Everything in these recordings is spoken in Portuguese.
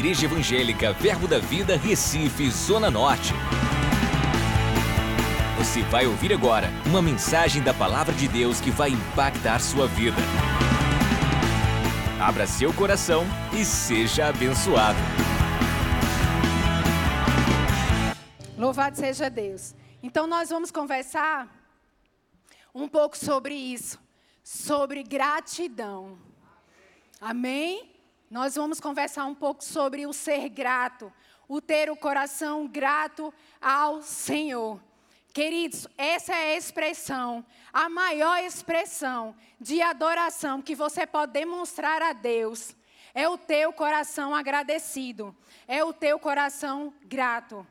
Igreja Evangélica Verbo da Vida, Recife, Zona Norte. Você vai ouvir agora uma mensagem da Palavra de Deus que vai impactar sua vida. Abra seu coração e seja abençoado. Louvado seja Deus. Então, nós vamos conversar um pouco sobre isso, sobre gratidão. Amém? Nós vamos conversar um pouco sobre o ser grato, o ter o coração grato ao Senhor. Queridos, essa é a expressão, a maior expressão de adoração que você pode demonstrar a Deus. É o teu coração agradecido, é o teu coração grato.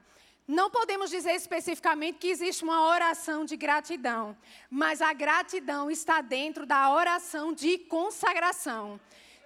Não podemos dizer especificamente que existe uma oração de gratidão, mas a gratidão está dentro da oração de consagração.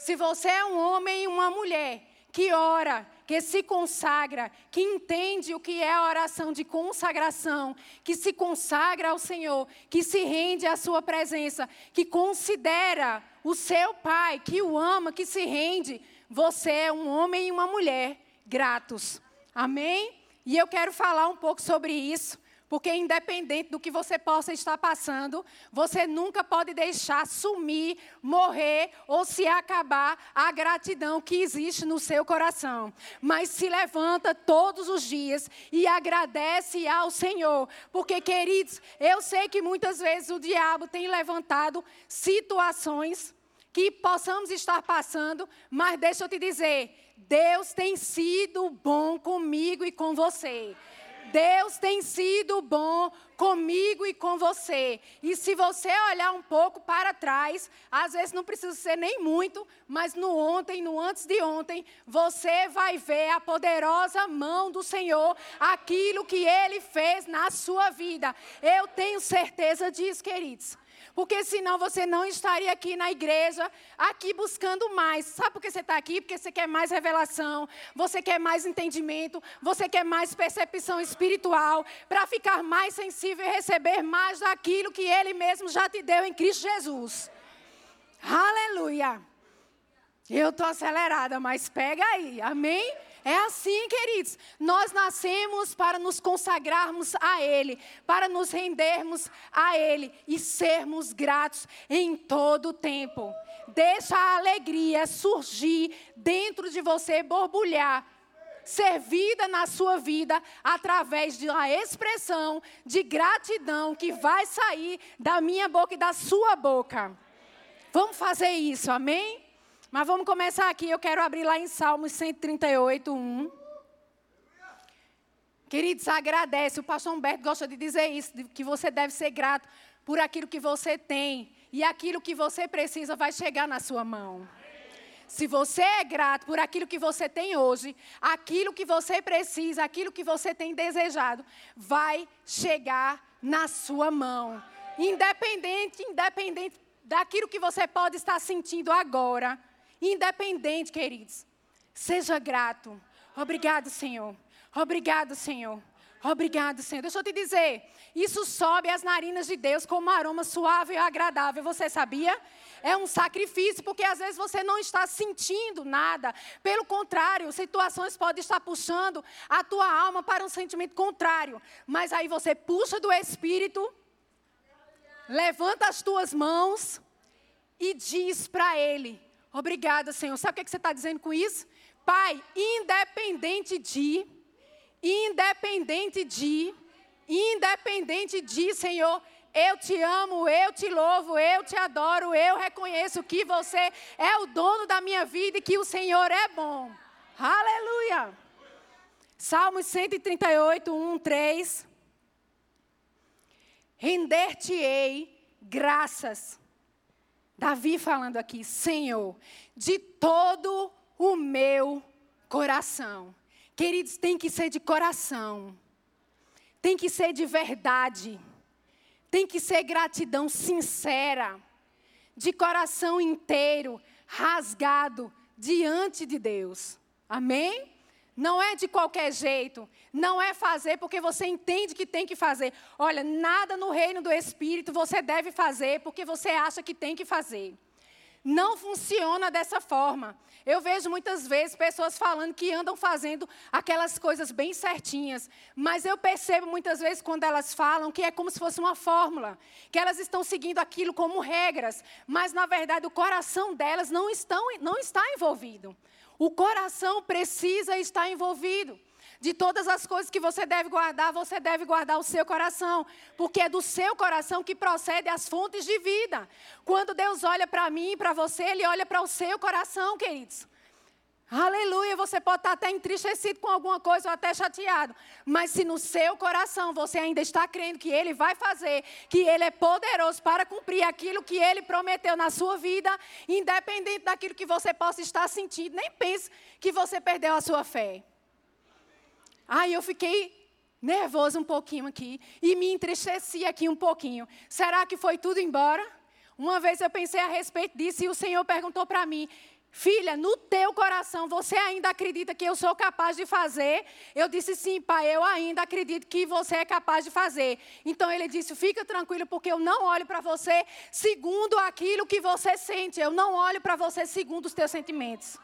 Se você é um homem e uma mulher que ora, que se consagra, que entende o que é a oração de consagração, que se consagra ao Senhor, que se rende à Sua presença, que considera o seu Pai, que o ama, que se rende, você é um homem e uma mulher gratos. Amém? E eu quero falar um pouco sobre isso. Porque, independente do que você possa estar passando, você nunca pode deixar sumir, morrer ou se acabar a gratidão que existe no seu coração. Mas se levanta todos os dias e agradece ao Senhor. Porque, queridos, eu sei que muitas vezes o diabo tem levantado situações que possamos estar passando, mas deixa eu te dizer, Deus tem sido bom comigo e com você. Deus tem sido bom comigo e com você. E se você olhar um pouco para trás, às vezes não precisa ser nem muito, mas no ontem, no antes de ontem, você vai ver a poderosa mão do Senhor, aquilo que ele fez na sua vida. Eu tenho certeza disso, queridos. Porque senão você não estaria aqui na igreja, aqui buscando mais. Sabe por que você está aqui? Porque você quer mais revelação, você quer mais entendimento, você quer mais percepção espiritual, para ficar mais sensível e receber mais daquilo que Ele mesmo já te deu em Cristo Jesus. Aleluia! Eu estou acelerada, mas pega aí, amém? É assim, queridos. Nós nascemos para nos consagrarmos a Ele, para nos rendermos a Ele e sermos gratos em todo o tempo. Deixa a alegria surgir dentro de você, borbulhar ser vida na sua vida através de uma expressão de gratidão que vai sair da minha boca e da sua boca. Vamos fazer isso, amém? Mas vamos começar aqui. Eu quero abrir lá em Salmos 138, 1. Queridos, agradece. O pastor Humberto gosta de dizer isso, que você deve ser grato por aquilo que você tem. E aquilo que você precisa vai chegar na sua mão. Se você é grato por aquilo que você tem hoje, aquilo que você precisa, aquilo que você tem desejado, vai chegar na sua mão. Independente, independente daquilo que você pode estar sentindo agora, Independente, queridos. Seja grato. Obrigado, Senhor. Obrigado, Senhor. Obrigado, Senhor. Deixa eu te dizer, isso sobe as narinas de Deus como um aroma suave e agradável. Você sabia? É um sacrifício, porque às vezes você não está sentindo nada. Pelo contrário, situações podem estar puxando a tua alma para um sentimento contrário. Mas aí você puxa do Espírito, levanta as tuas mãos e diz para Ele: Obrigada, Senhor. Sabe o que você está dizendo com isso? Pai, independente de, independente de, independente de, Senhor, eu te amo, eu te louvo, eu te adoro, eu reconheço que você é o dono da minha vida e que o Senhor é bom. Aleluia. Salmos 138, 1, 3. Render-te-ei graças Davi falando aqui, Senhor, de todo o meu coração. Queridos, tem que ser de coração. Tem que ser de verdade. Tem que ser gratidão sincera. De coração inteiro, rasgado diante de Deus. Amém? Não é de qualquer jeito. Não é fazer porque você entende que tem que fazer. Olha, nada no reino do Espírito você deve fazer porque você acha que tem que fazer. Não funciona dessa forma. Eu vejo muitas vezes pessoas falando que andam fazendo aquelas coisas bem certinhas, mas eu percebo muitas vezes quando elas falam que é como se fosse uma fórmula, que elas estão seguindo aquilo como regras, mas na verdade o coração delas não, estão, não está envolvido. O coração precisa estar envolvido. De todas as coisas que você deve guardar, você deve guardar o seu coração, porque é do seu coração que procede as fontes de vida. Quando Deus olha para mim e para você, Ele olha para o seu coração, queridos. Aleluia, você pode estar até entristecido com alguma coisa ou até chateado, mas se no seu coração você ainda está crendo que Ele vai fazer, que Ele é poderoso para cumprir aquilo que Ele prometeu na sua vida, independente daquilo que você possa estar sentindo, nem pense que você perdeu a sua fé. Aí eu fiquei nervoso um pouquinho aqui e me entristeci aqui um pouquinho. Será que foi tudo embora? Uma vez eu pensei a respeito disso e o Senhor perguntou para mim: Filha, no teu coração você ainda acredita que eu sou capaz de fazer? Eu disse sim, pai, eu ainda acredito que você é capaz de fazer. Então ele disse: fica tranquilo, porque eu não olho para você segundo aquilo que você sente, eu não olho para você segundo os teus sentimentos.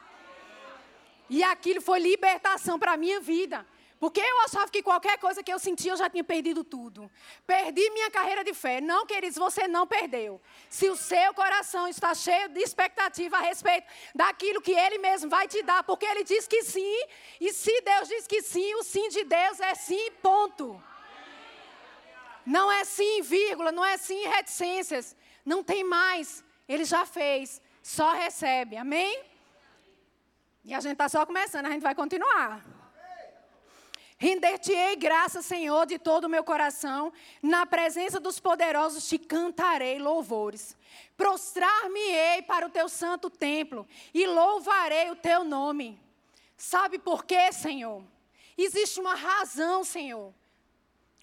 E aquilo foi libertação para a minha vida. Porque eu achava que qualquer coisa que eu sentia, eu já tinha perdido tudo. Perdi minha carreira de fé. Não, queridos, você não perdeu. Se o seu coração está cheio de expectativa a respeito daquilo que Ele mesmo vai te dar, porque Ele diz que sim, e se Deus diz que sim, o sim de Deus é sim, ponto. Não é sim, vírgula, não é sim, reticências. Não tem mais. Ele já fez. Só recebe. Amém? E a gente está só começando, a gente vai continuar. Render-te-ei graça, Senhor, de todo o meu coração. Na presença dos poderosos te cantarei louvores. Prostrar-me-ei para o teu santo templo e louvarei o teu nome. Sabe por quê, Senhor? Existe uma razão, Senhor.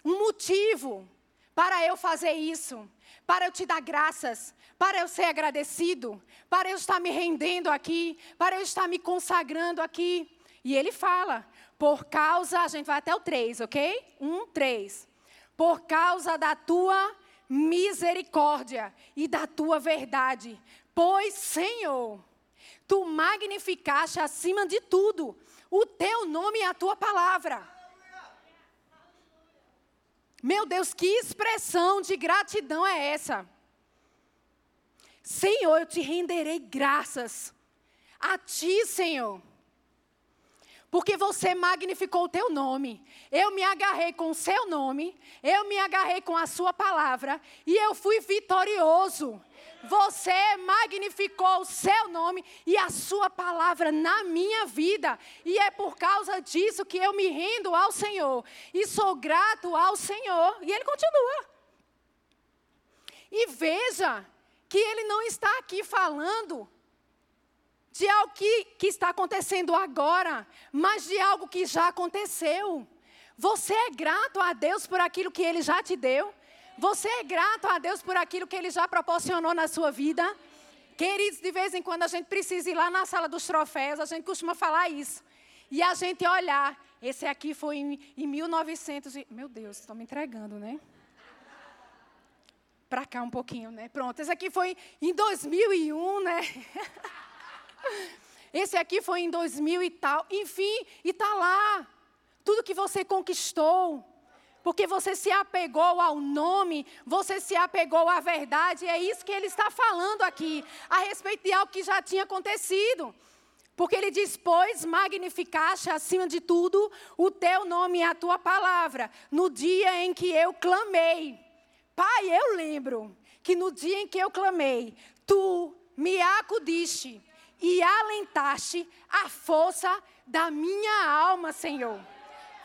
Um motivo para eu fazer isso. Para eu te dar graças. Para eu ser agradecido. Para eu estar me rendendo aqui. Para eu estar me consagrando aqui. E ele fala: por causa, a gente vai até o 3, ok? 1, 3. Por causa da tua misericórdia e da tua verdade. Pois, Senhor, tu magnificaste acima de tudo o teu nome e a tua palavra. Meu Deus, que expressão de gratidão é essa? Senhor, eu te renderei graças a ti, Senhor porque você magnificou o teu nome. Eu me agarrei com o seu nome, eu me agarrei com a sua palavra e eu fui vitorioso. Você magnificou o seu nome e a sua palavra na minha vida. E é por causa disso que eu me rendo ao Senhor. E sou grato ao Senhor. E ele continua. E veja que ele não está aqui falando de algo que, que está acontecendo agora, mas de algo que já aconteceu. Você é grato a Deus por aquilo que Ele já te deu? Você é grato a Deus por aquilo que Ele já proporcionou na sua vida? Queridos, de vez em quando a gente precisa ir lá na sala dos troféus, a gente costuma falar isso. E a gente olhar, esse aqui foi em, em 1900. E, meu Deus, estou me entregando, né? Para cá um pouquinho, né? Pronto, esse aqui foi em 2001, né? Esse aqui foi em 2000 e tal. Enfim, e está lá. Tudo que você conquistou. Porque você se apegou ao nome, você se apegou à verdade. É isso que ele está falando aqui, a respeito de algo que já tinha acontecido. Porque ele diz: Pois magnificaste acima de tudo o teu nome e a tua palavra, no dia em que eu clamei. Pai, eu lembro que no dia em que eu clamei, tu me acudiste e alentaste a força da minha alma, Senhor.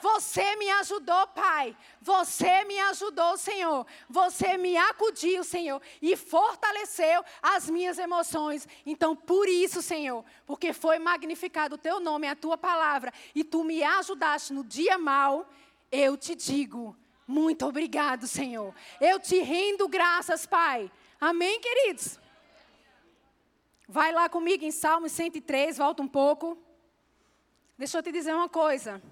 Você me ajudou, Pai. Você me ajudou, Senhor. Você me acudiu, Senhor, e fortaleceu as minhas emoções. Então, por isso, Senhor, porque foi magnificado o teu nome, a tua palavra, e tu me ajudaste no dia mal, eu te digo, muito obrigado, Senhor. Eu te rendo graças, Pai. Amém, queridos? Vai lá comigo em Salmo 103, volta um pouco. Deixa eu te dizer uma coisa.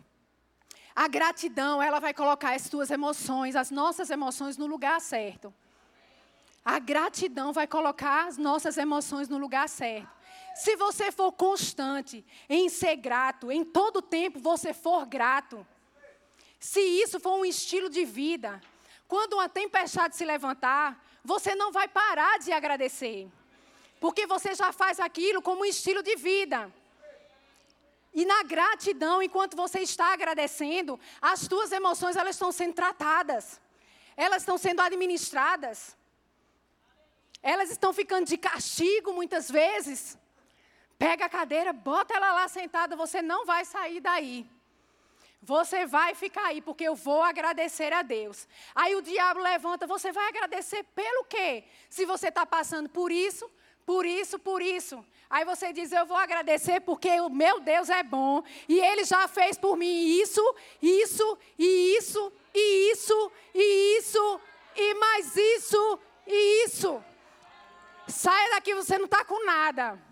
A gratidão, ela vai colocar as tuas emoções, as nossas emoções no lugar certo. A gratidão vai colocar as nossas emoções no lugar certo. Se você for constante em ser grato, em todo tempo você for grato, se isso for um estilo de vida, quando uma tempestade se levantar, você não vai parar de agradecer. Porque você já faz aquilo como um estilo de vida. E na gratidão, enquanto você está agradecendo, as tuas emoções elas estão sendo tratadas. Elas estão sendo administradas. Elas estão ficando de castigo muitas vezes. Pega a cadeira, bota ela lá sentada, você não vai sair daí. Você vai ficar aí, porque eu vou agradecer a Deus. Aí o diabo levanta, você vai agradecer pelo quê? Se você está passando por isso, por isso, por isso. Aí você diz: Eu vou agradecer porque o meu Deus é bom e ele já fez por mim isso, isso, e isso, e isso, e isso, e mais isso, e isso. Saia daqui, você não está com nada.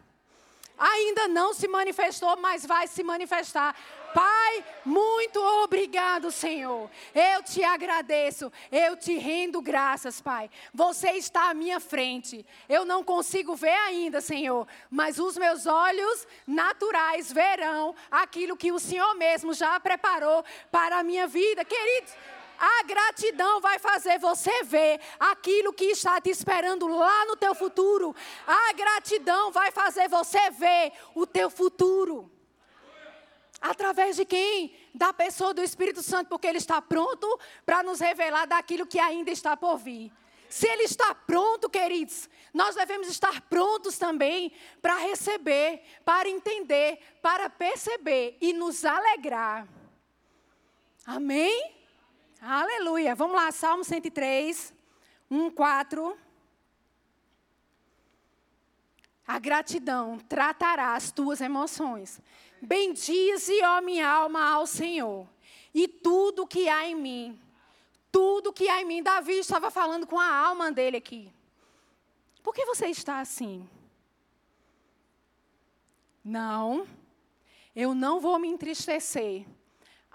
Ainda não se manifestou, mas vai se manifestar. Pai, muito obrigado, Senhor. Eu te agradeço, eu te rendo graças, Pai. Você está à minha frente. Eu não consigo ver ainda, Senhor, mas os meus olhos naturais verão aquilo que o Senhor mesmo já preparou para a minha vida. Queridos, a gratidão vai fazer você ver aquilo que está te esperando lá no teu futuro. A gratidão vai fazer você ver o teu futuro. Através de quem? Da pessoa do Espírito Santo, porque ele está pronto para nos revelar daquilo que ainda está por vir. Se ele está pronto, queridos, nós devemos estar prontos também para receber, para entender, para perceber e nos alegrar. Amém? Aleluia. Vamos lá, Salmo 103, 1, 4. A gratidão tratará as tuas emoções. Bendize, ó minha alma, ao Senhor, e tudo que há em mim. Tudo que há em mim. Davi estava falando com a alma dele aqui. Por que você está assim? Não, eu não vou me entristecer.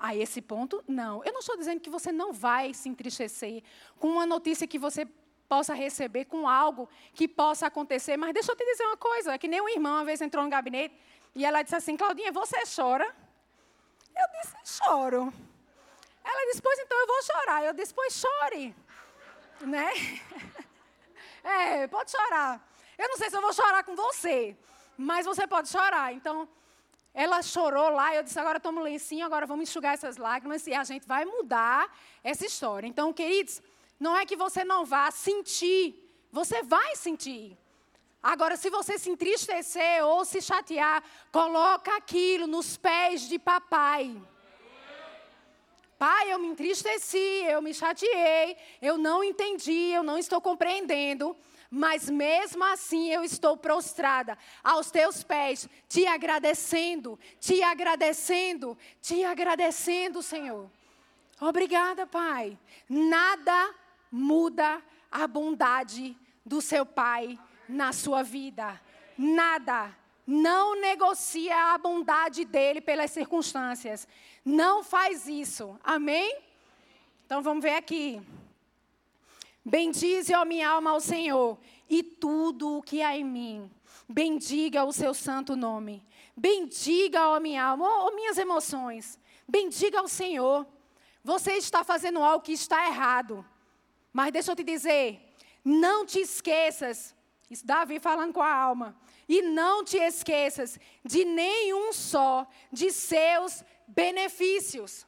A esse ponto, não. Eu não estou dizendo que você não vai se entristecer com uma notícia que você possa receber, com algo que possa acontecer. Mas deixa eu te dizer uma coisa: é que nem uma irmã uma vez entrou no gabinete e ela disse assim: Claudinha, você chora? Eu disse: choro. Ela disse: Pois então eu vou chorar. Eu disse: Pois chore. Né? É, pode chorar. Eu não sei se eu vou chorar com você, mas você pode chorar. Então, ela chorou lá. Eu disse: Agora toma um lencinho, agora vamos enxugar essas lágrimas e a gente vai mudar essa história. Então, queridos, não é que você não vá sentir, você vai sentir. Agora, se você se entristecer ou se chatear, coloca aquilo nos pés de papai. Pai, eu me entristeci, eu me chateei, eu não entendi, eu não estou compreendendo, mas mesmo assim eu estou prostrada aos teus pés, te agradecendo, te agradecendo, te agradecendo, Senhor. Obrigada, Pai. Nada muda a bondade do seu Pai na sua vida. Nada. Não negocia a bondade dele pelas circunstâncias. Não faz isso. Amém? Então vamos ver aqui. Bendize, ó minha alma, ao Senhor, e tudo o que há em mim. Bendiga o seu santo nome. Bendiga, ó minha alma, ó, minhas emoções. Bendiga ao Senhor. Você está fazendo algo que está errado. Mas deixa eu te dizer, não te esqueças isso Davi falando com a alma. E não te esqueças de nenhum só de seus benefícios.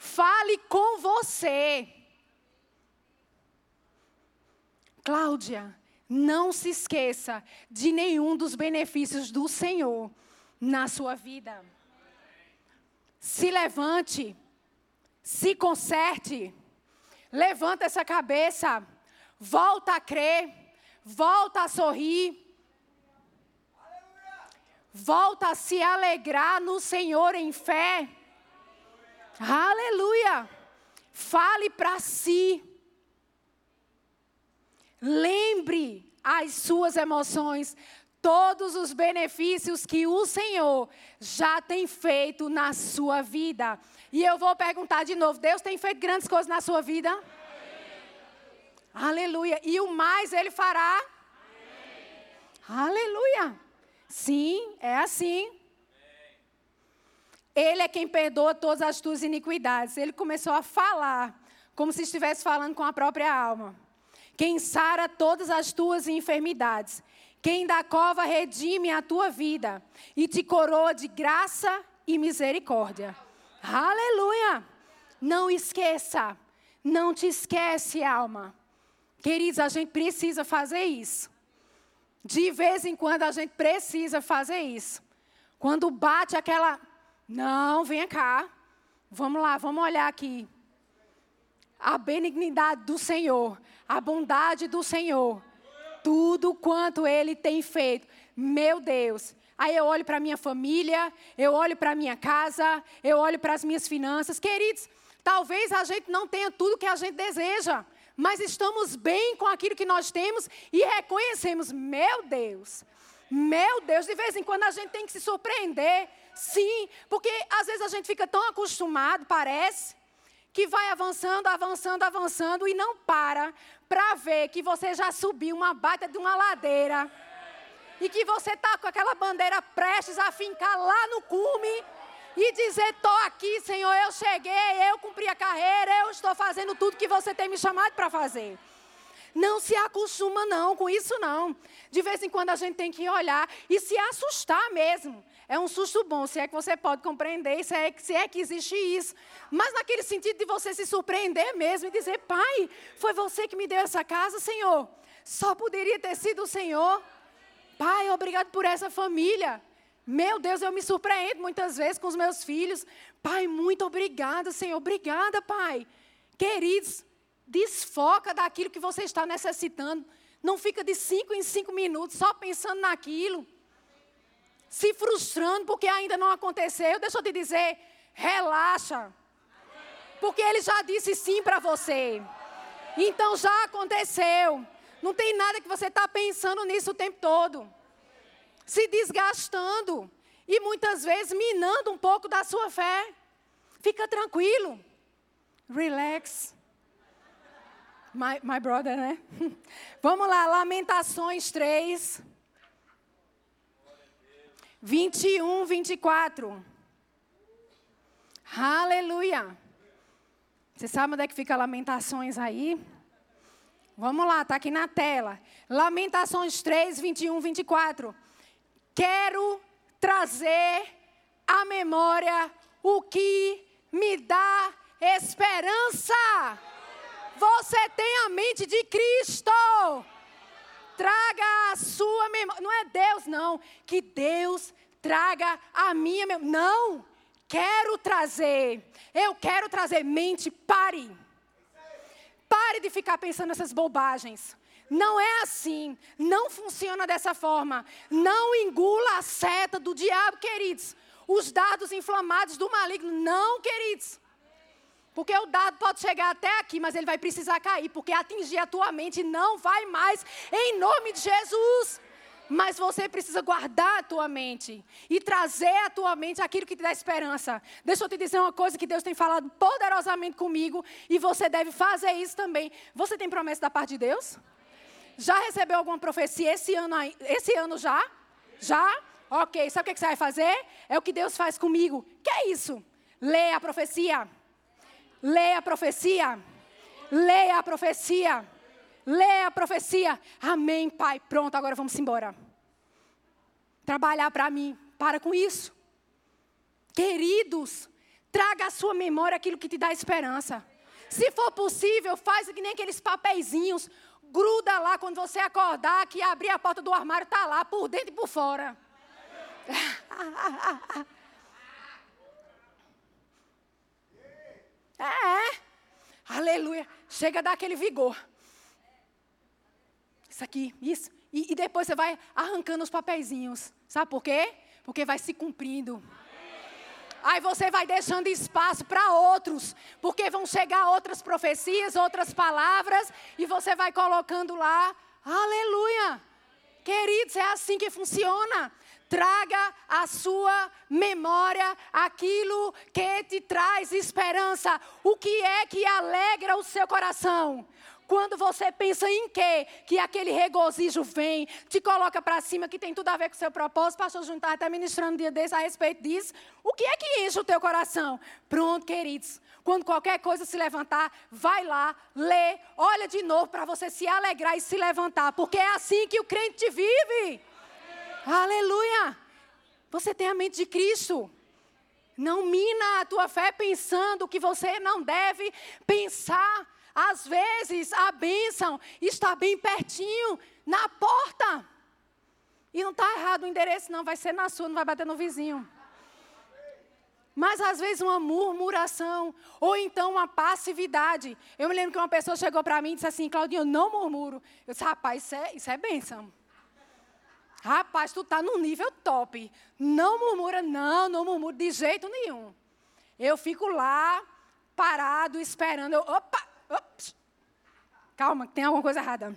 Fale com você. Cláudia, não se esqueça de nenhum dos benefícios do Senhor na sua vida. Se levante, se conserte, levanta essa cabeça volta a crer, volta a sorrir, volta a se alegrar no Senhor em fé. Aleluia! Fale para si. Lembre as suas emoções, todos os benefícios que o Senhor já tem feito na sua vida. E eu vou perguntar de novo: Deus tem feito grandes coisas na sua vida? Aleluia. E o mais ele fará. Amém. Aleluia. Sim, é assim. Ele é quem perdoa todas as tuas iniquidades. Ele começou a falar, como se estivesse falando com a própria alma. Quem sara todas as tuas enfermidades. Quem da cova redime a tua vida e te coroa de graça e misericórdia. Aleluia! Não esqueça, não te esquece, alma. Queridos, a gente precisa fazer isso. De vez em quando a gente precisa fazer isso. Quando bate aquela. Não, venha cá. Vamos lá, vamos olhar aqui. A benignidade do Senhor, a bondade do Senhor tudo quanto ele tem feito. Meu Deus. Aí eu olho para minha família, eu olho para minha casa, eu olho para as minhas finanças. Queridos, talvez a gente não tenha tudo que a gente deseja, mas estamos bem com aquilo que nós temos e reconhecemos, meu Deus. Meu Deus, de vez em quando a gente tem que se surpreender. Sim, porque às vezes a gente fica tão acostumado, parece, que vai avançando, avançando, avançando e não para para ver que você já subiu uma baita de uma ladeira e que você está com aquela bandeira prestes a fincar lá no cume e dizer: estou aqui, Senhor, eu cheguei, eu cumpri a carreira, eu estou fazendo tudo que você tem me chamado para fazer. Não se acostuma não com isso não. De vez em quando a gente tem que olhar e se assustar mesmo. É um susto bom, se é que você pode compreender, se é, se é que existe isso. Mas naquele sentido de você se surpreender mesmo e dizer, pai, foi você que me deu essa casa, Senhor. Só poderia ter sido o Senhor. Pai, obrigado por essa família. Meu Deus, eu me surpreendo muitas vezes com os meus filhos. Pai, muito obrigada, Senhor. Obrigada, Pai. Queridos, Desfoca daquilo que você está necessitando. Não fica de cinco em cinco minutos só pensando naquilo. Se frustrando porque ainda não aconteceu. Deixa eu te dizer, relaxa. Porque ele já disse sim para você. Então já aconteceu. Não tem nada que você está pensando nisso o tempo todo. Se desgastando. E muitas vezes minando um pouco da sua fé. Fica tranquilo. Relax. My, my brother, né? Vamos lá, Lamentações 3. 21, 24. Aleluia. Você sabe onde é que fica Lamentações aí? Vamos lá, está aqui na tela. Lamentações 3, 21, 24. Quero trazer à memória o que me dá esperança. Você tem a mente de Cristo. Traga a sua memória. Não é Deus, não. Que Deus traga a minha memória. Não. Quero trazer. Eu quero trazer. Mente, pare. Pare de ficar pensando nessas bobagens. Não é assim. Não funciona dessa forma. Não engula a seta do diabo, queridos. Os dados inflamados do maligno. Não, queridos. Porque o dado pode chegar até aqui, mas ele vai precisar cair, porque atingir a tua mente não vai mais, em nome de Jesus. Mas você precisa guardar a tua mente e trazer à tua mente aquilo que te dá esperança. Deixa eu te dizer uma coisa que Deus tem falado poderosamente comigo e você deve fazer isso também. Você tem promessa da parte de Deus? Já recebeu alguma profecia esse ano, esse ano já? Já? Ok, sabe o que você vai fazer? É o que Deus faz comigo. Que é isso? Lê a profecia. Leia a profecia. Leia a profecia. Leia a profecia. Amém, Pai. Pronto, agora vamos embora. Trabalhar para mim. Para com isso. Queridos, traga à sua memória aquilo que te dá esperança. Se for possível, faz que nem aqueles papeizinhos. Gruda lá quando você acordar, que abrir a porta do armário, está lá, por dentro e por fora. É, é. Aleluia. Chega a dar aquele vigor. Isso aqui, isso. E, e depois você vai arrancando os papeizinhos. Sabe por quê? Porque vai se cumprindo. Aí você vai deixando espaço para outros, porque vão chegar outras profecias, outras palavras, e você vai colocando lá. Aleluia! Queridos, é assim que funciona. Traga à sua memória aquilo que te traz esperança. O que é que alegra o seu coração? Quando você pensa em quê? Que aquele regozijo vem, te coloca para cima, que tem tudo a ver com o seu propósito. Pastor Júnior está até ministrando um dia desse a respeito disso. O que é que enche o teu coração? Pronto, queridos. Quando qualquer coisa se levantar, vai lá, lê, olha de novo para você se alegrar e se levantar, porque é assim que o crente vive. Aleluia! Você tem a mente de Cristo. Não mina a tua fé pensando que você não deve pensar. Às vezes a bênção está bem pertinho, na porta. E não está errado o endereço, não. Vai ser na sua, não vai bater no vizinho. Mas às vezes uma murmuração, ou então uma passividade. Eu me lembro que uma pessoa chegou para mim e disse assim: Claudinho, eu não murmuro. Eu disse: rapaz, isso é, isso é bênção. Rapaz, tu está no nível top. Não murmura, não, não murmura de jeito nenhum. Eu fico lá, parado, esperando. Eu, opa, ops. Calma, tem alguma coisa errada.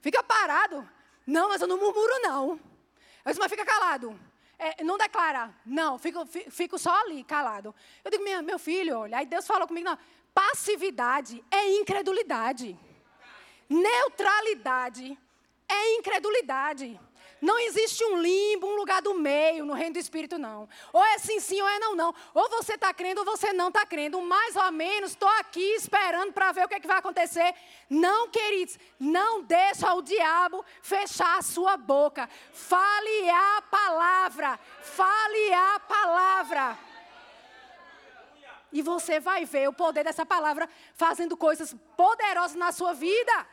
Fica parado. Não, mas eu não murmuro, não. Eu disse, mas fica calado. É, não declara. Não, fico, fico só ali, calado. Eu digo, meu, meu filho, olha, aí Deus falou comigo, não. Passividade é incredulidade. Neutralidade é incredulidade. Não existe um limbo, um lugar do meio no reino do Espírito, não. Ou é sim, sim, ou é não, não. Ou você está crendo ou você não está crendo. Mais ou menos, estou aqui esperando para ver o que, é que vai acontecer. Não, queridos, não deixa o diabo fechar a sua boca. Fale a palavra. Fale a palavra. E você vai ver o poder dessa palavra fazendo coisas poderosas na sua vida.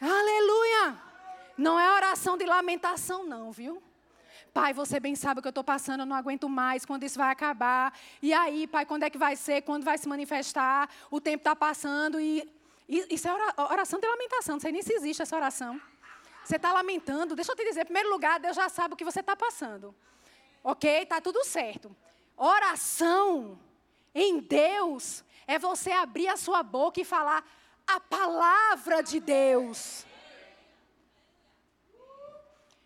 Aleluia! Não é oração de lamentação, não, viu? Pai, você bem sabe o que eu estou passando, eu não aguento mais, quando isso vai acabar. E aí, pai, quando é que vai ser? Quando vai se manifestar? O tempo está passando e. Isso é oração de lamentação, não sei nem se existe essa oração. Você está lamentando, deixa eu te dizer, em primeiro lugar, Deus já sabe o que você está passando. Ok? Está tudo certo. Oração em Deus é você abrir a sua boca e falar a palavra de Deus.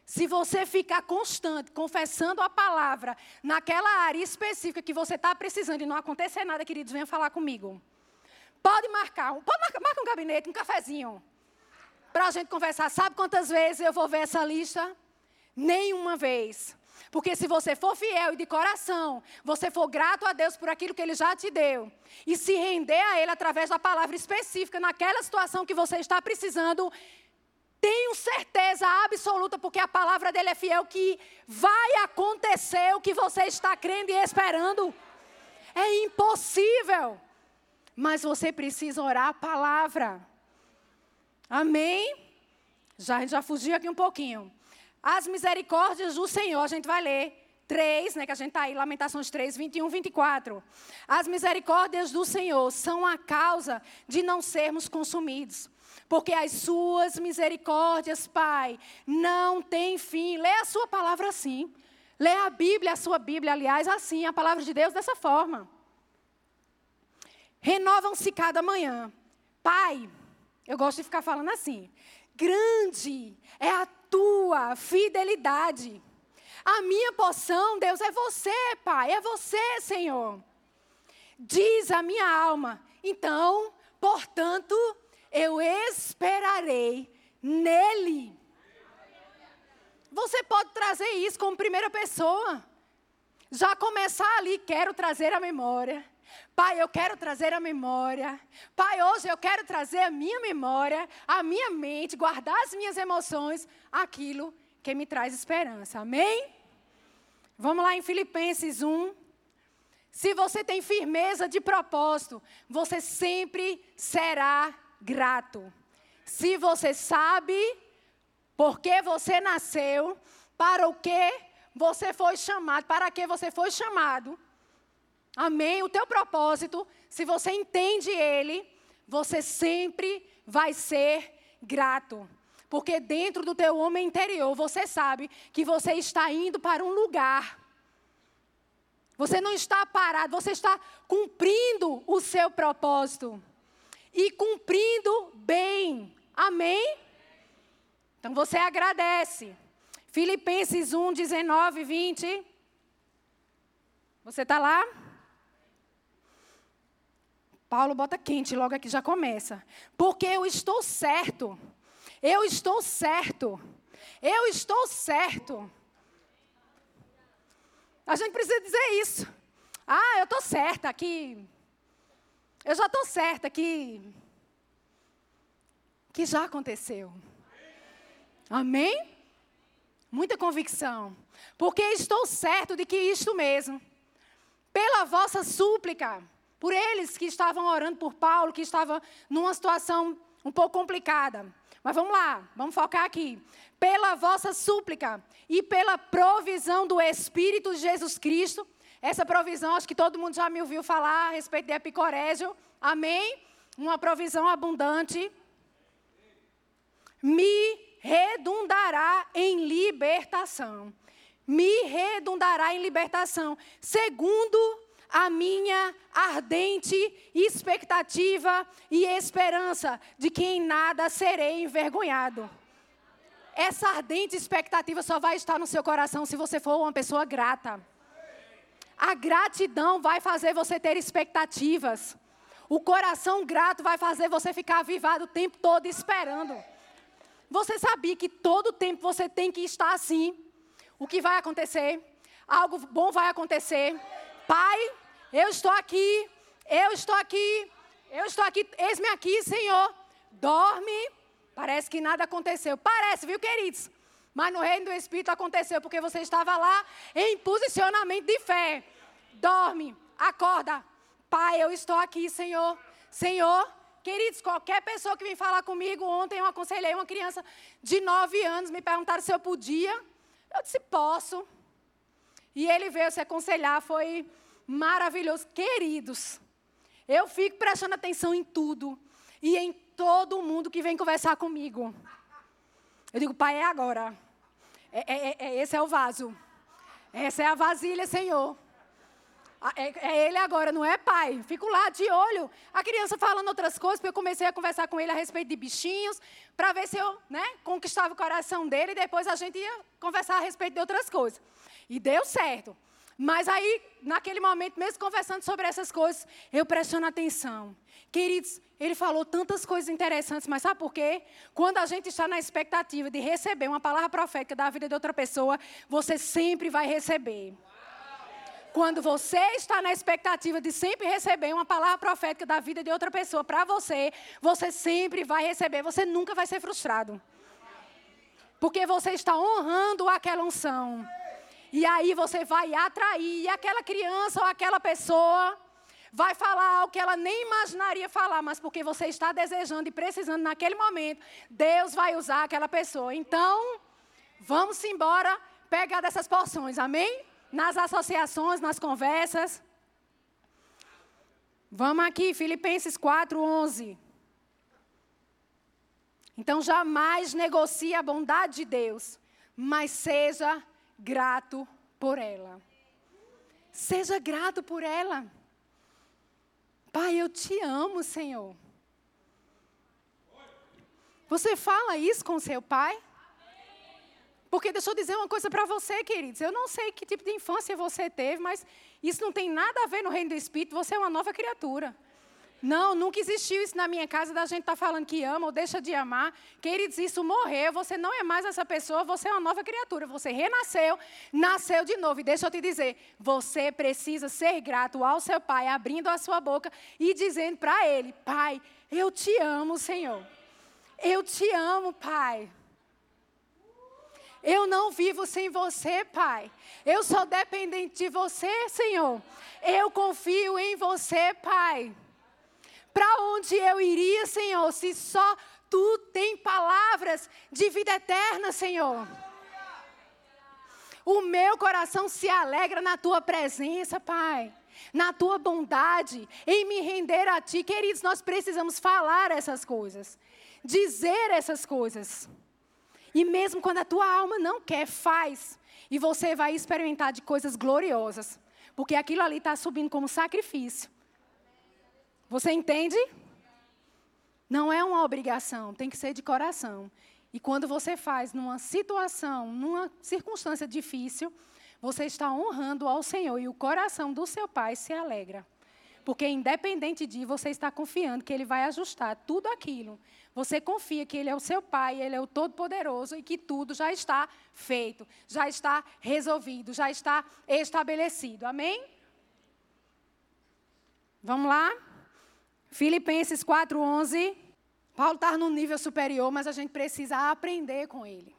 Se você ficar constante, confessando a palavra naquela área específica que você está precisando e não acontecer nada, queridos, venha falar comigo. Pode marcar, pode marcar, marca um gabinete, um cafezinho, para a gente conversar. Sabe quantas vezes eu vou ver essa lista? Nenhuma vez. Porque se você for fiel e de coração, você for grato a Deus por aquilo que Ele já te deu, e se render a Ele através da palavra específica naquela situação que você está precisando, tenho certeza absoluta, porque a palavra dele é fiel, que vai acontecer o que você está crendo e esperando. É impossível. Mas você precisa orar a palavra. Amém? Já, a gente já fugiu aqui um pouquinho. As misericórdias do Senhor, a gente vai ler. 3, né, que a gente está aí, Lamentações 3, 21, 24. As misericórdias do Senhor são a causa de não sermos consumidos porque as suas misericórdias, Pai, não têm fim. Lê a sua palavra assim. Lê a Bíblia, a sua Bíblia, aliás, assim, a palavra de Deus dessa forma. Renovam-se cada manhã. Pai, eu gosto de ficar falando assim. Grande é a tua fidelidade. A minha poção, Deus, é você, Pai, é você, Senhor. Diz a minha alma. Então, portanto, eu esperarei nele. Você pode trazer isso como primeira pessoa. Já começar ali, quero trazer a memória. Pai, eu quero trazer a memória. Pai, hoje eu quero trazer a minha memória, a minha mente, guardar as minhas emoções, aquilo que me traz esperança. Amém? Vamos lá em Filipenses 1. Se você tem firmeza de propósito, você sempre será grato. Se você sabe por que você nasceu, para o que você foi chamado, para que você foi chamado. Amém? O teu propósito, se você entende ele, você sempre vai ser grato. Porque dentro do teu homem interior, você sabe que você está indo para um lugar. Você não está parado, você está cumprindo o seu propósito e cumprindo bem. Amém? Então você agradece. Filipenses 1, 19, 20. Você está lá? Paulo bota quente logo aqui, já começa. Porque eu estou certo. Eu estou certo. Eu estou certo. A gente precisa dizer isso. Ah, eu estou certa que. Eu já estou certa que. Que já aconteceu. Amém? Muita convicção. Porque estou certo de que isto mesmo, pela vossa súplica, por eles que estavam orando por Paulo, que estava numa situação um pouco complicada. Mas vamos lá, vamos focar aqui. Pela vossa súplica e pela provisão do Espírito Jesus Cristo, essa provisão, acho que todo mundo já me ouviu falar a respeito de epicorégio. Amém? Uma provisão abundante. Me redundará em libertação. Me redundará em libertação, segundo a minha ardente expectativa e esperança de que em nada serei envergonhado. Essa ardente expectativa só vai estar no seu coração se você for uma pessoa grata. A gratidão vai fazer você ter expectativas. O coração grato vai fazer você ficar avivado o tempo todo esperando. Você sabia que todo tempo você tem que estar assim? O que vai acontecer? Algo bom vai acontecer. Pai, eu estou aqui, eu estou aqui, eu estou aqui, eis-me aqui, Senhor. Dorme. Parece que nada aconteceu. Parece, viu, queridos? Mas no reino do Espírito aconteceu, porque você estava lá em posicionamento de fé. Dorme, acorda. Pai, eu estou aqui, Senhor. Senhor, queridos, qualquer pessoa que vem falar comigo, ontem eu aconselhei uma criança de 9 anos, me perguntaram se eu podia. Eu disse, posso. E ele veio se aconselhar, foi maravilhoso. Queridos, eu fico prestando atenção em tudo e em todo mundo que vem conversar comigo. Eu digo, pai, é agora. É, é, é, é esse é o vaso. Essa é a vasilha, Senhor. É, é, ele agora, não é pai? Fico lá de olho. A criança falando outras coisas, porque eu comecei a conversar com ele a respeito de bichinhos, para ver se eu né, conquistava o coração dele, e depois a gente ia conversar a respeito de outras coisas. E deu certo. Mas aí, naquele momento, mesmo conversando sobre essas coisas, eu pressiono atenção. Queridos, ele falou tantas coisas interessantes, mas sabe por quê? Quando a gente está na expectativa de receber uma palavra profética da vida de outra pessoa, você sempre vai receber. Quando você está na expectativa de sempre receber uma palavra profética da vida de outra pessoa para você, você sempre vai receber, você nunca vai ser frustrado. Porque você está honrando aquela unção. E aí você vai atrair aquela criança ou aquela pessoa vai falar algo que ela nem imaginaria falar, mas porque você está desejando e precisando naquele momento, Deus vai usar aquela pessoa. Então, vamos embora pegar dessas porções, amém? Nas associações, nas conversas. Vamos aqui, Filipenses 4, 11. Então, jamais negocie a bondade de Deus, mas seja grato por ela. Seja grato por ela. Pai, eu te amo, Senhor. Você fala isso com seu pai? Porque deixa eu dizer uma coisa para você, queridos. Eu não sei que tipo de infância você teve, mas isso não tem nada a ver no reino do Espírito. Você é uma nova criatura. Não, nunca existiu isso na minha casa da gente estar tá falando que ama ou deixa de amar. Queridos, isso morreu. Você não é mais essa pessoa, você é uma nova criatura. Você renasceu, nasceu de novo. E deixa eu te dizer, você precisa ser grato ao seu pai, abrindo a sua boca e dizendo para ele: Pai, eu te amo, Senhor. Eu te amo, Pai. Eu não vivo sem você, Pai. Eu sou dependente de você, Senhor. Eu confio em você, Pai. Para onde eu iria, Senhor, se só tu tem palavras de vida eterna, Senhor? O meu coração se alegra na tua presença, Pai. Na tua bondade, em me render a ti. Queridos, nós precisamos falar essas coisas, dizer essas coisas. E mesmo quando a tua alma não quer, faz. E você vai experimentar de coisas gloriosas. Porque aquilo ali está subindo como sacrifício. Você entende? Não é uma obrigação, tem que ser de coração. E quando você faz numa situação, numa circunstância difícil, você está honrando ao Senhor e o coração do seu pai se alegra. Porque independente de você estar confiando que ele vai ajustar tudo aquilo. Você confia que ele é o seu pai, ele é o todo-poderoso e que tudo já está feito, já está resolvido, já está estabelecido. Amém? Vamos lá? Filipenses 4:11. Paulo está num nível superior, mas a gente precisa aprender com ele.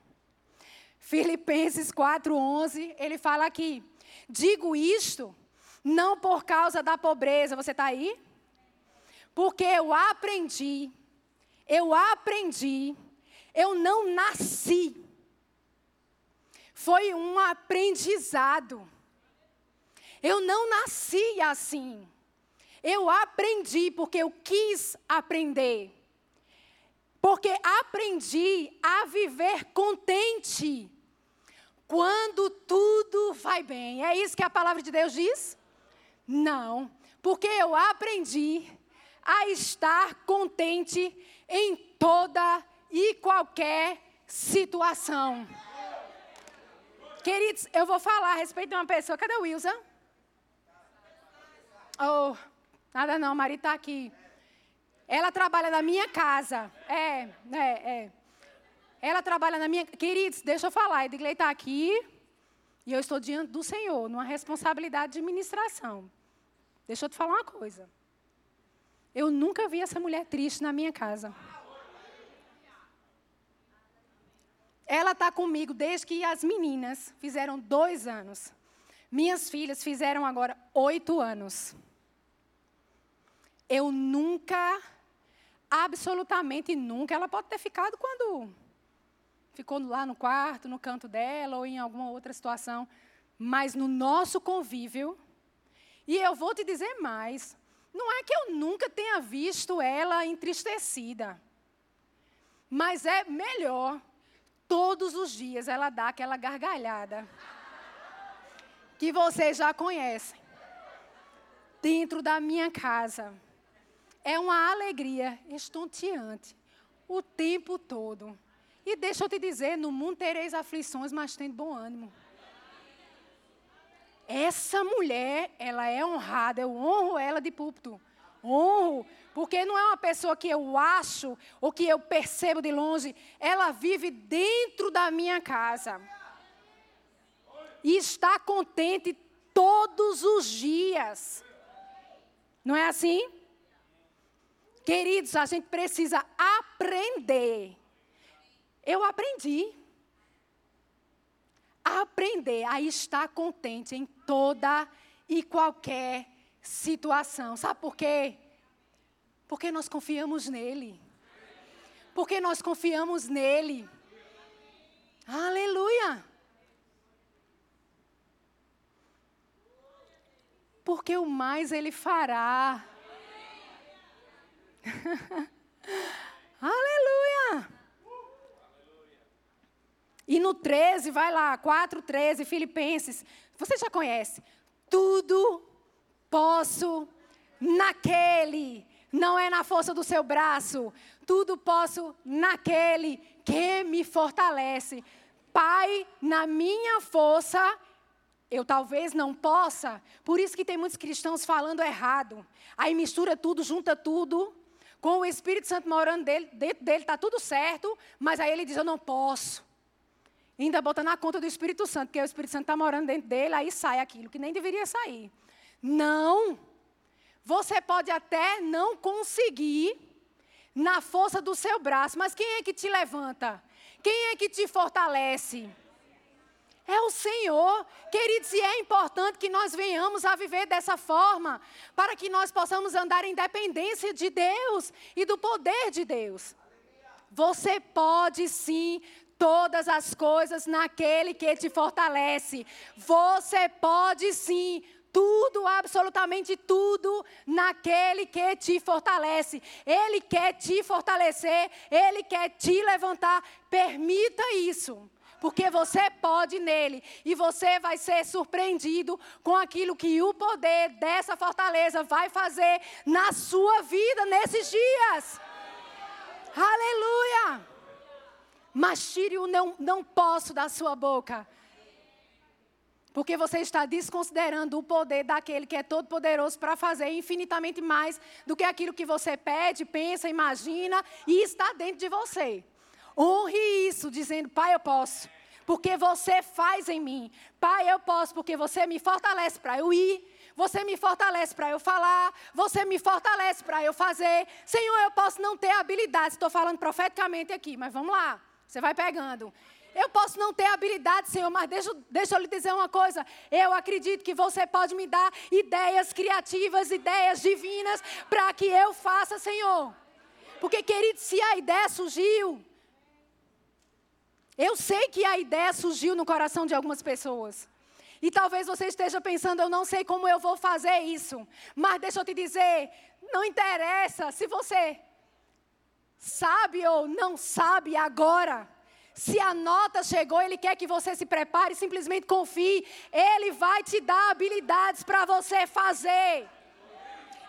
Filipenses 4:11, ele fala aqui: Digo isto não por causa da pobreza, você está aí? Porque eu aprendi, eu aprendi, eu não nasci. Foi um aprendizado. Eu não nasci assim. Eu aprendi porque eu quis aprender. Porque aprendi a viver contente quando tudo vai bem. É isso que a palavra de Deus diz? Não, porque eu aprendi a estar contente em toda e qualquer situação. Queridos, eu vou falar a respeito de uma pessoa. Cadê o Wilson? Oh, nada não, Mari está aqui. Ela trabalha na minha casa. É, é, é. Ela trabalha na minha. Queridos, deixa eu falar. Edgley está aqui. E eu estou diante do Senhor, numa responsabilidade de ministração. Deixa eu te falar uma coisa. Eu nunca vi essa mulher triste na minha casa. Ela está comigo desde que as meninas fizeram dois anos. Minhas filhas fizeram agora oito anos. Eu nunca, absolutamente nunca, ela pode ter ficado quando ficou lá no quarto, no canto dela ou em alguma outra situação, mas no nosso convívio, e eu vou te dizer mais, não é que eu nunca tenha visto ela entristecida, mas é melhor todos os dias ela dar aquela gargalhada que vocês já conhecem dentro da minha casa. É uma alegria estonteante o tempo todo. E deixa eu te dizer, no mundo tereis aflições, mas tem bom ânimo. Essa mulher, ela é honrada, eu honro ela de púlpito. Honro, porque não é uma pessoa que eu acho ou que eu percebo de longe, ela vive dentro da minha casa. E está contente todos os dias. Não é assim? Queridos, a gente precisa aprender eu aprendi. Aprender a estar contente em toda e qualquer situação. Sabe por quê? Porque nós confiamos nele. Porque nós confiamos nele. Aleluia. Porque o mais ele fará. Aleluia. E no 13, vai lá, 4, 13, Filipenses, você já conhece. Tudo posso naquele, não é na força do seu braço. Tudo posso naquele que me fortalece. Pai, na minha força, eu talvez não possa. Por isso que tem muitos cristãos falando errado. Aí mistura tudo, junta tudo. Com o Espírito Santo morando dele, dentro dele, está tudo certo. Mas aí ele diz: Eu não posso ainda bota na conta do Espírito Santo, porque o Espírito Santo está morando dentro dele, aí sai aquilo que nem deveria sair. Não. Você pode até não conseguir na força do seu braço, mas quem é que te levanta? Quem é que te fortalece? É o Senhor. Queridos, e é importante que nós venhamos a viver dessa forma, para que nós possamos andar em dependência de Deus e do poder de Deus. Você pode sim todas as coisas naquele que te fortalece. Você pode sim tudo, absolutamente tudo, naquele que te fortalece. Ele quer te fortalecer, ele quer te levantar. Permita isso. Porque você pode nele e você vai ser surpreendido com aquilo que o poder dessa fortaleza vai fazer na sua vida nesses dias. Aleluia! mas tire o não, não posso da sua boca. Porque você está desconsiderando o poder daquele que é todo poderoso para fazer infinitamente mais do que aquilo que você pede, pensa, imagina e está dentro de você. Honre isso, dizendo: Pai, eu posso, porque você faz em mim. Pai, eu posso, porque você me fortalece para eu ir. Você me fortalece para eu falar, você me fortalece para eu fazer. Senhor, eu posso não ter habilidade, estou falando profeticamente aqui, mas vamos lá, você vai pegando. Eu posso não ter habilidade, Senhor, mas deixa, deixa eu lhe dizer uma coisa. Eu acredito que você pode me dar ideias criativas, ideias divinas, para que eu faça, Senhor. Porque, querido, se a ideia surgiu, eu sei que a ideia surgiu no coração de algumas pessoas. E talvez você esteja pensando, eu não sei como eu vou fazer isso. Mas deixa eu te dizer, não interessa se você sabe ou não sabe agora. Se a nota chegou, Ele quer que você se prepare, simplesmente confie. Ele vai te dar habilidades para você fazer.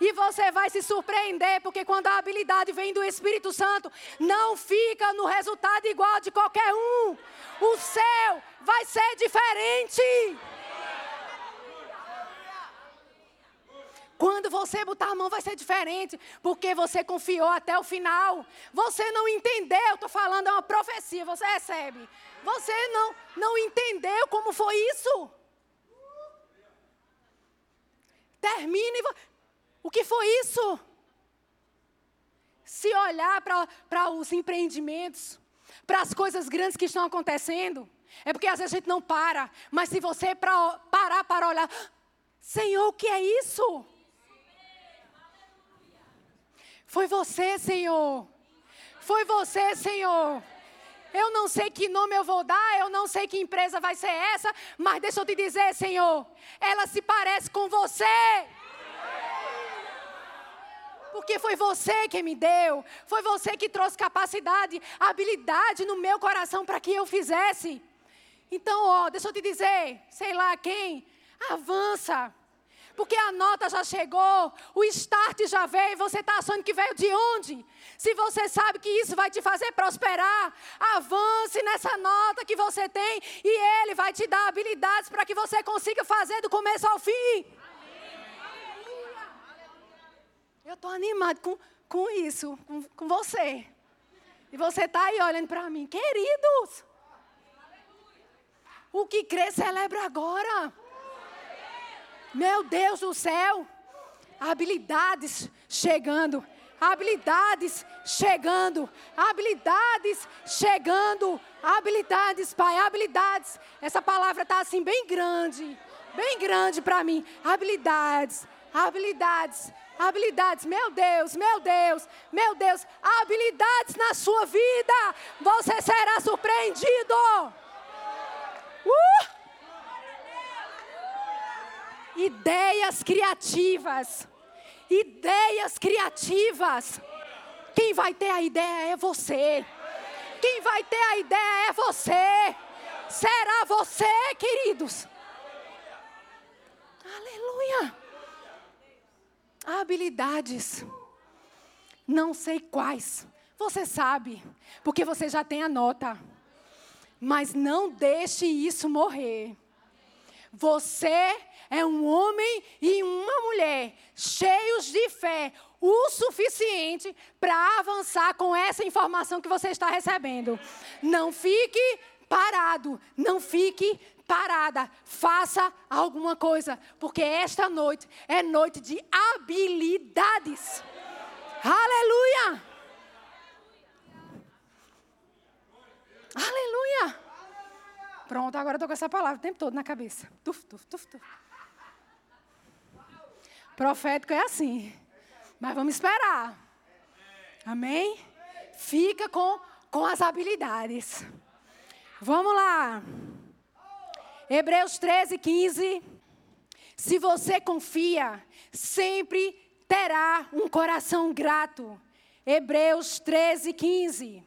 E você vai se surpreender, porque quando a habilidade vem do Espírito Santo, não fica no resultado igual de qualquer um. O céu vai ser diferente. Quando você botar a mão vai ser diferente, porque você confiou até o final. Você não entendeu, estou falando, é uma profecia, você recebe. Você não, não entendeu como foi isso. Termine. O que foi isso? Se olhar para os empreendimentos, para as coisas grandes que estão acontecendo, é porque às vezes a gente não para, mas se você pra, parar para olhar, Senhor, o que é isso? Foi você, Senhor. Foi você, Senhor. Eu não sei que nome eu vou dar, eu não sei que empresa vai ser essa, mas deixa eu te dizer, Senhor, ela se parece com você porque foi você que me deu, foi você que trouxe capacidade, habilidade no meu coração para que eu fizesse. Então, ó, deixa eu te dizer, sei lá quem, avança. Porque a nota já chegou, o start já veio, você está achando que veio de onde? Se você sabe que isso vai te fazer prosperar, avance nessa nota que você tem e ele vai te dar habilidades para que você consiga fazer do começo ao fim. Eu estou animado com, com isso, com, com você. E você está aí olhando para mim, queridos. O que crê, celebra agora. Meu Deus do céu. Habilidades chegando. Habilidades chegando. Habilidades chegando. Habilidades, Pai, habilidades. Essa palavra está assim, bem grande. Bem grande para mim. Habilidades. Habilidades habilidades, meu Deus, meu Deus, meu Deus, habilidades na sua vida, você será surpreendido. Uh! Ideias criativas, ideias criativas. Quem vai ter a ideia é você. Quem vai ter a ideia é você. Será você, queridos. Aleluia habilidades. Não sei quais. Você sabe, porque você já tem a nota. Mas não deixe isso morrer. Você é um homem e uma mulher cheios de fé, o suficiente para avançar com essa informação que você está recebendo. Não fique parado, não fique parada, faça alguma coisa, porque esta noite é noite de habilidades. Aleluia! Aleluia! Pronto, agora eu estou com essa palavra o tempo todo na cabeça. Tuf, tuf, tuf, tuf. Profético é assim. Mas vamos esperar. Amém? Fica com, com as habilidades. Vamos lá. Hebreus 13, 15. Se você confia, sempre terá um coração grato. Hebreus 13, 15.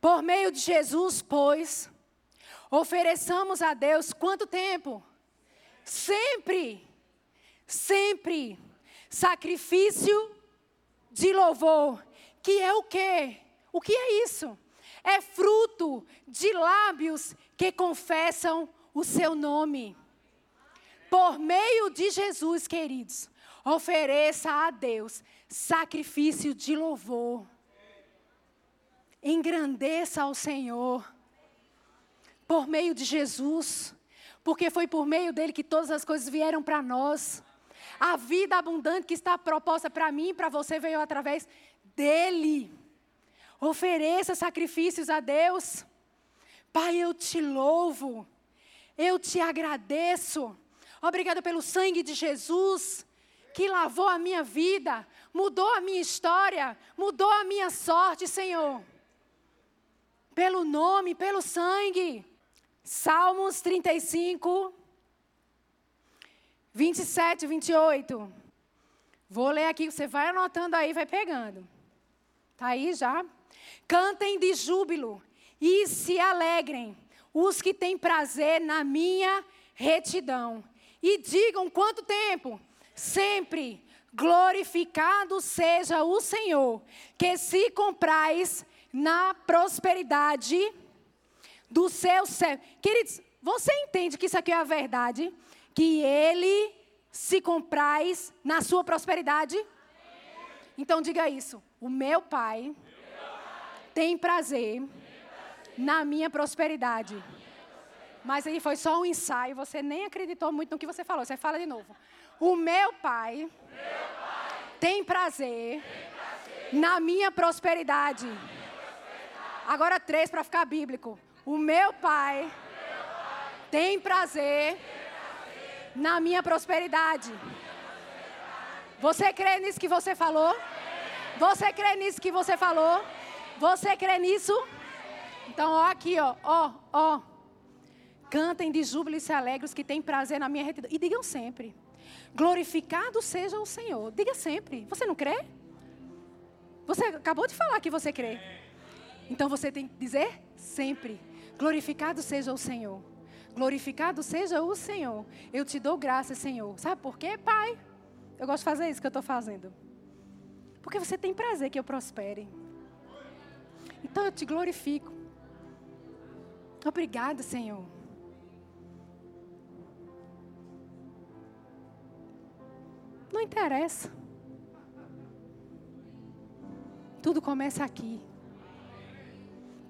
Por meio de Jesus, pois, ofereçamos a Deus quanto tempo? Sempre, sempre, sacrifício de louvor, que é o quê? O que é isso? É fruto de lábios que confessam o seu nome. Por meio de Jesus, queridos, ofereça a Deus sacrifício de louvor. Engrandeça ao Senhor. Por meio de Jesus. Porque foi por meio dele que todas as coisas vieram para nós. A vida abundante que está proposta para mim e para você veio através dele. Ofereça sacrifícios a Deus. Pai, eu te louvo. Eu te agradeço. Obrigada pelo sangue de Jesus que lavou a minha vida, mudou a minha história, mudou a minha sorte, Senhor. Pelo nome, pelo sangue. Salmos 35, 27, 28. Vou ler aqui, você vai anotando aí, vai pegando. Tá aí já? Cantem de júbilo e se alegrem os que têm prazer na minha retidão. E digam quanto tempo? Sempre glorificado seja o Senhor, que se comprais na prosperidade do seu céu. Queridos, você entende que isso aqui é a verdade? Que ele se comprais na sua prosperidade? Então diga isso. O meu pai tem prazer na minha prosperidade. Mas aí foi só um ensaio, você nem acreditou muito no que você falou. Você fala de novo. O meu pai, tem, prazer na minha prosperidade. Agora três para ficar bíblico. O meu pai, tem prazer, na minha prosperidade. Você crê nisso que você falou? Você crê nisso que você falou? Você crê nisso? Então, ó aqui, ó, ó, ó. Cantem de júbilo e se alegrem os que têm prazer na minha retidão. E digam sempre: Glorificado seja o Senhor. Diga sempre. Você não crê? Você acabou de falar que você crê. Então você tem que dizer sempre: Glorificado seja o Senhor. Glorificado seja o Senhor. Eu te dou graça, Senhor. Sabe por quê, Pai? Eu gosto de fazer isso que eu estou fazendo. Porque você tem prazer que eu prospere. Então eu te glorifico. Obrigada, Senhor. Não interessa. Tudo começa aqui.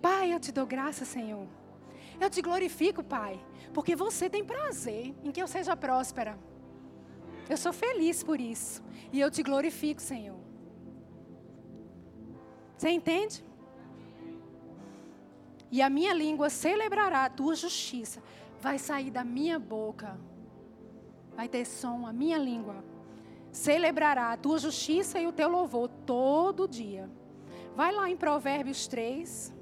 Pai, eu te dou graça, Senhor. Eu te glorifico, Pai, porque você tem prazer em que eu seja próspera. Eu sou feliz por isso. E eu te glorifico, Senhor. Você entende? E a minha língua celebrará a tua justiça. Vai sair da minha boca. Vai ter som a minha língua. Celebrará a tua justiça e o teu louvor todo dia. Vai lá em Provérbios 3.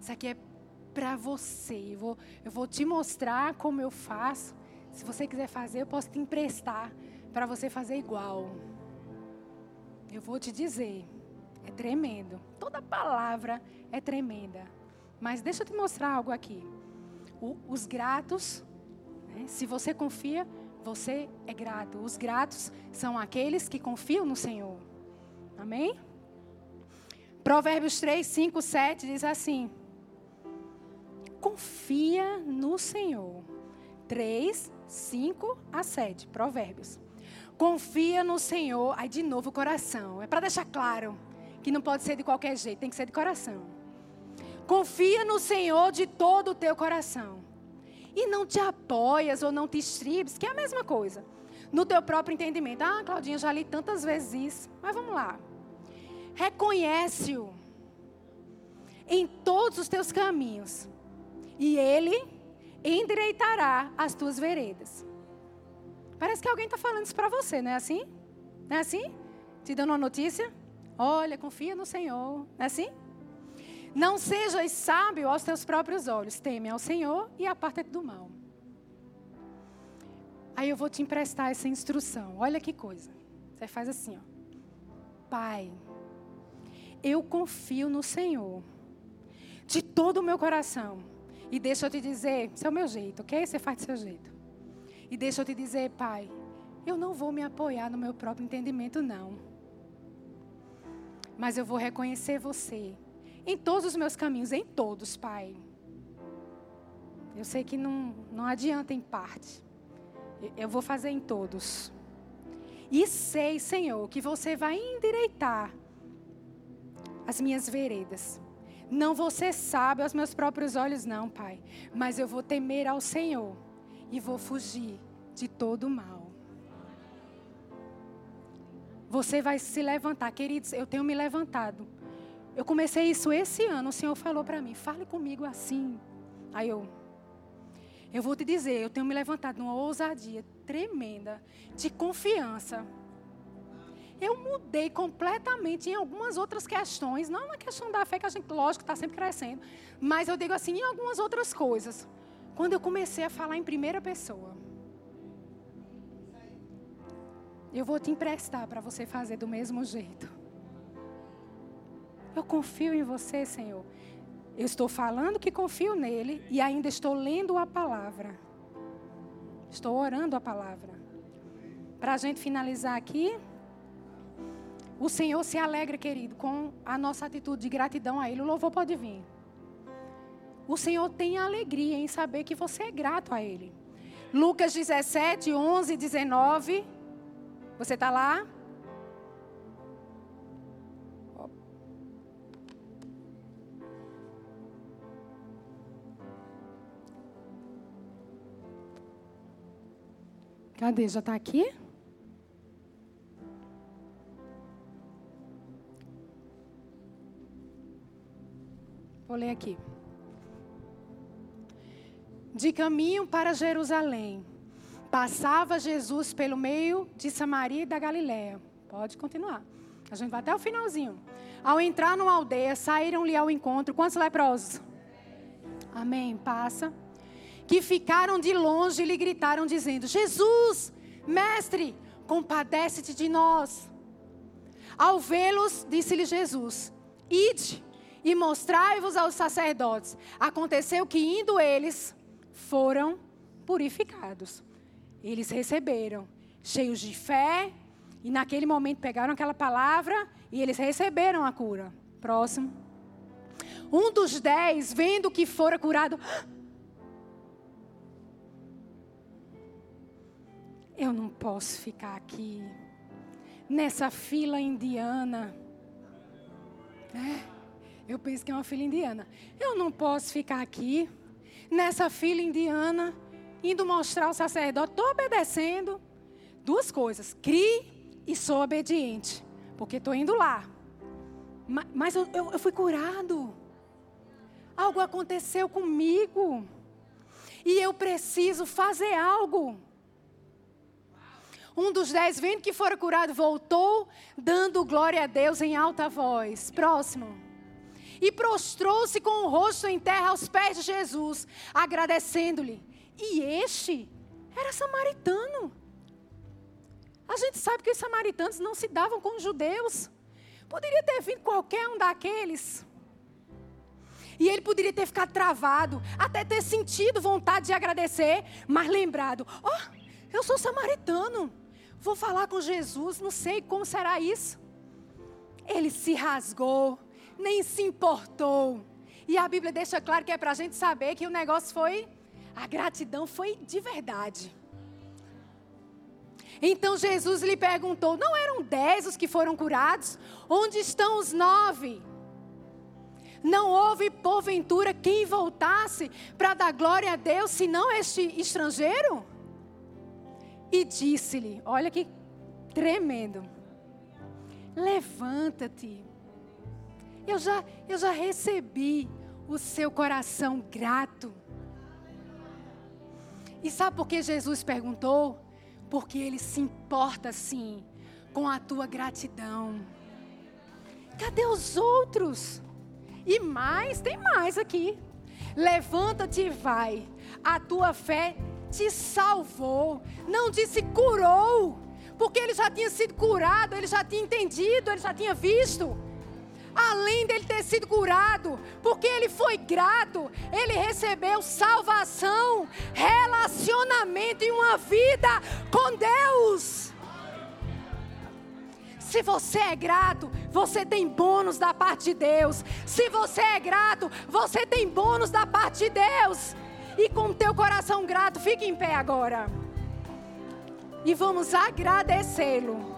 Isso aqui é para você. Eu vou, eu vou te mostrar como eu faço. Se você quiser fazer, eu posso te emprestar para você fazer igual. Eu vou te dizer. É tremendo. Toda palavra é tremenda. Mas deixa eu te mostrar algo aqui. O, os gratos, né? se você confia, você é grato. Os gratos são aqueles que confiam no Senhor. Amém? Provérbios 3, 5, 7 diz assim: Confia no Senhor. 3, 5 a 7. Provérbios. Confia no Senhor. Aí de novo o coração. É para deixar claro que não pode ser de qualquer jeito, tem que ser de coração. Confia no Senhor de todo o teu coração. E não te apoias ou não te estribes, que é a mesma coisa. No teu próprio entendimento. Ah, Claudinha, já li tantas vezes isso. Mas vamos lá. Reconhece-o em todos os teus caminhos. E ele endireitará as tuas veredas. Parece que alguém está falando isso para você, não é assim? Não é assim? Te dando uma notícia? Olha, confia no Senhor. Não é assim? Não sejas sábio aos teus próprios olhos. Teme ao Senhor e aparta-te do mal. Aí eu vou te emprestar essa instrução. Olha que coisa. Você faz assim, ó. Pai, eu confio no Senhor de todo o meu coração. E deixa eu te dizer, esse é o meu jeito, ok? Você faz do seu jeito. E deixa eu te dizer, Pai, eu não vou me apoiar no meu próprio entendimento, não. Mas eu vou reconhecer você em todos os meus caminhos, em todos, Pai. Eu sei que não, não adianta em parte. Eu vou fazer em todos. E sei, Senhor, que você vai endireitar as minhas veredas. Não ser sábio aos meus próprios olhos, não, Pai. Mas eu vou temer ao Senhor e vou fugir de todo mal. Você vai se levantar, queridos. Eu tenho me levantado. Eu comecei isso esse ano. O Senhor falou para mim: fale comigo assim. Aí eu, eu vou te dizer, eu tenho me levantado numa ousadia tremenda de confiança. Eu mudei completamente em algumas outras questões, não na questão da fé, que a gente, lógico, está sempre crescendo, mas eu digo assim, em algumas outras coisas. Quando eu comecei a falar em primeira pessoa, eu vou te emprestar para você fazer do mesmo jeito. Eu confio em você, Senhor. Eu estou falando que confio nele e ainda estou lendo a palavra. Estou orando a palavra. Para a gente finalizar aqui, o Senhor se alegra, querido, com a nossa atitude de gratidão a Ele. O louvor pode vir. O Senhor tem alegria em saber que você é grato a Ele. Lucas 17, 11, 19. Você está lá? Cadê? Já está aqui? Vou ler aqui. De caminho para Jerusalém, passava Jesus pelo meio de Samaria e da Galiléia. Pode continuar. A gente vai até o finalzinho. Ao entrar numa aldeia, saíram-lhe ao encontro quantos leprosos? Amém. Passa que ficaram de longe e lhe gritaram, dizendo: Jesus, mestre, compadece-te de nós. Ao vê-los, disse-lhe Jesus: Ide e mostrai-vos aos sacerdotes. Aconteceu que, indo eles, foram purificados. Eles receberam, cheios de fé, e naquele momento pegaram aquela palavra e eles receberam a cura. Próximo. Um dos dez, vendo que fora curado, Eu não posso ficar aqui nessa fila indiana. É, eu penso que é uma fila indiana. Eu não posso ficar aqui nessa fila indiana indo mostrar ao sacerdote. Estou obedecendo. Duas coisas: crie e sou obediente. Porque estou indo lá. Mas, mas eu, eu, eu fui curado. Algo aconteceu comigo. E eu preciso fazer algo. Um dos dez, vendo que fora curado, voltou, dando glória a Deus em alta voz. Próximo. E prostrou-se com o rosto em terra aos pés de Jesus, agradecendo-lhe. E este era samaritano. A gente sabe que os samaritanos não se davam com os judeus. Poderia ter vindo qualquer um daqueles. E ele poderia ter ficado travado, até ter sentido vontade de agradecer, mas lembrado: ó, oh, eu sou samaritano. Vou falar com Jesus, não sei como será isso. Ele se rasgou, nem se importou. E a Bíblia deixa claro que é para a gente saber que o negócio foi, a gratidão foi de verdade. Então Jesus lhe perguntou: Não eram dez os que foram curados? Onde estão os nove? Não houve porventura quem voltasse para dar glória a Deus, senão este estrangeiro? e disse-lhe: Olha que tremendo. Levanta-te. Eu já, eu já recebi o seu coração grato. E sabe por que Jesus perguntou? Porque ele se importa sim com a tua gratidão. Cadê os outros? E mais, tem mais aqui. Levanta-te e vai. A tua fé te salvou, não disse curou, porque ele já tinha sido curado, ele já tinha entendido, ele já tinha visto. Além dele ter sido curado, porque ele foi grato, ele recebeu salvação, relacionamento e uma vida com Deus. Se você é grato, você tem bônus da parte de Deus. Se você é grato, você tem bônus da parte de Deus. E com teu coração grato, fique em pé agora. E vamos agradecê-lo.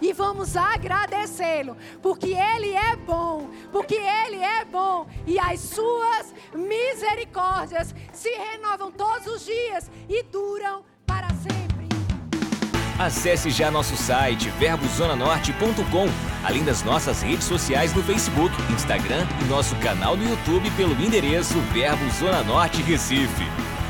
E vamos agradecê-lo, porque Ele é bom, porque Ele é bom, e as suas misericórdias se renovam todos os dias e duram para sempre. Acesse já nosso site verbozonanorte.com, além das nossas redes sociais no Facebook, Instagram e nosso canal no YouTube pelo endereço Verbo Zona Norte Recife.